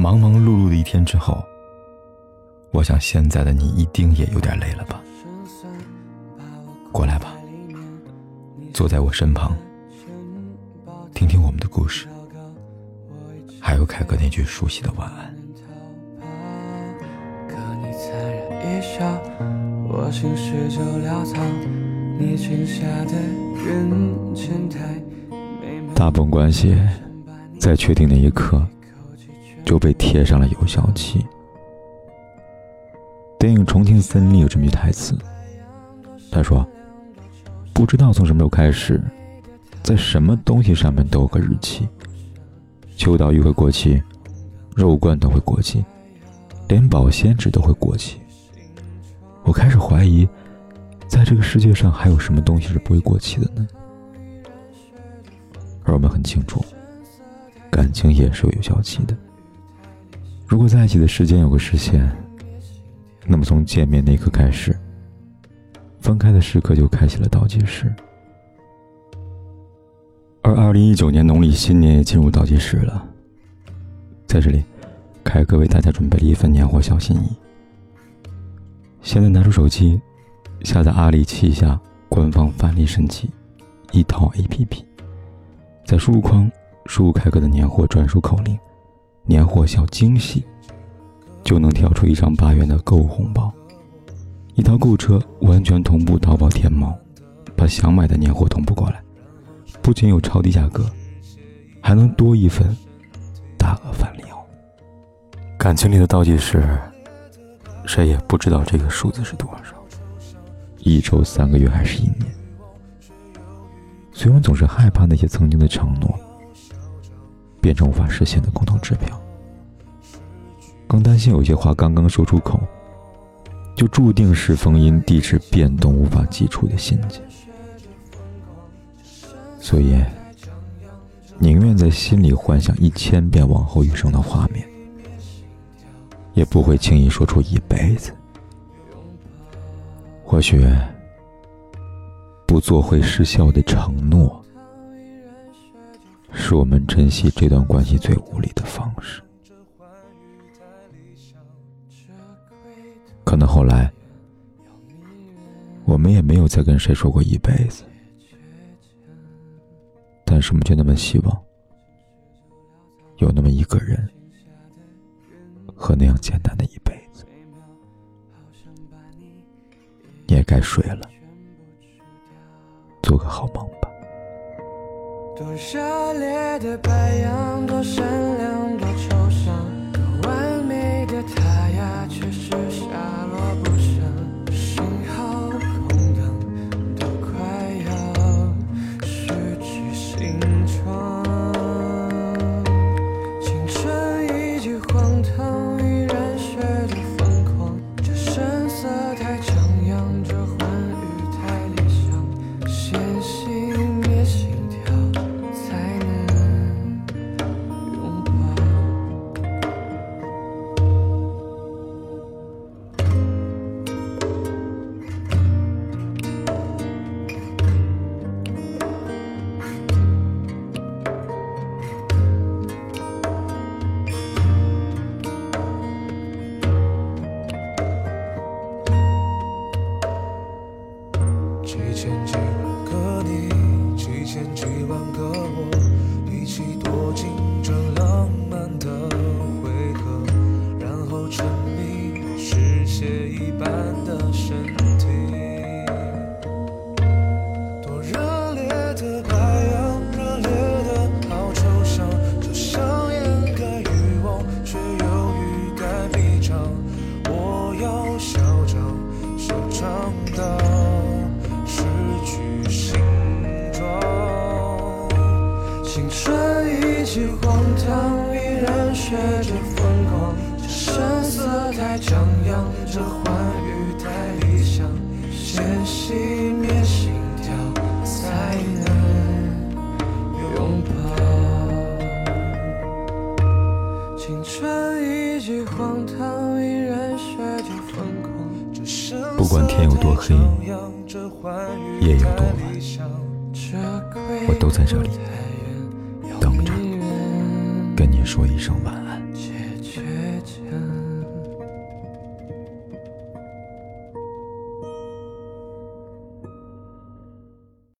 忙忙碌碌的一天之后，我想现在的你一定也有点累了吧？过来吧，坐在我身旁，听听我们的故事，还有凯哥那句熟悉的晚安。大部分关系，在确定那一刻。就被贴上了有效期。电影《重庆森林》有这么句台词，他说：“不知道从什么时候开始，在什么东西上面都有个日期。秋刀鱼会过期，肉罐头会过期，连保鲜纸都会过期。我开始怀疑，在这个世界上还有什么东西是不会过期的呢？而我们很清楚，感情也是有有效期的。”如果在一起的时间有个时限，那么从见面那刻开始，分开的时刻就开启了倒计时。而二零一九年农历新年也进入倒计时了。在这里，凯哥为大家准备了一份年货小心意。现在拿出手机，下载阿里旗下官方返利神器一套 APP，在输入框输入凯哥的年货专属口令。年货小惊喜，就能跳出一张八元的购物红包，一套购车完全同步淘宝天猫，把想买的年货同步过来，不仅有超低价格，还能多一份大额返利哦。感情里的倒计时，谁也不知道这个数字是多少，一周、三个月还是一年？虽然总是害怕那些曾经的承诺。变成无法实现的共同指标，更担心有些话刚刚说出口，就注定是封印地址变动无法寄出的信件。所以，宁愿在心里幻想一千遍往后余生的画面，也不会轻易说出一辈子。或许，不做会失效的承诺。是我们珍惜这段关系最无力的方式。可能后来，我们也没有再跟谁说过一辈子，但是我们却那么希望，有那么一个人，和那样简单的一辈子。你也该睡了，做个好梦。多热烈的白羊，多善良，多几千几万个你，几千几万个我，一起躲进这浪漫的回合，然后沉迷失血一般的身春已经荒唐，依然学着疯狂。这声色太张扬，这欢愉太理想。先熄灭心跳，才能拥抱。青春已经荒唐，依然学着疯狂。不管天有多黑，夜有多晚，我都在这里等着，跟你说一声晚安。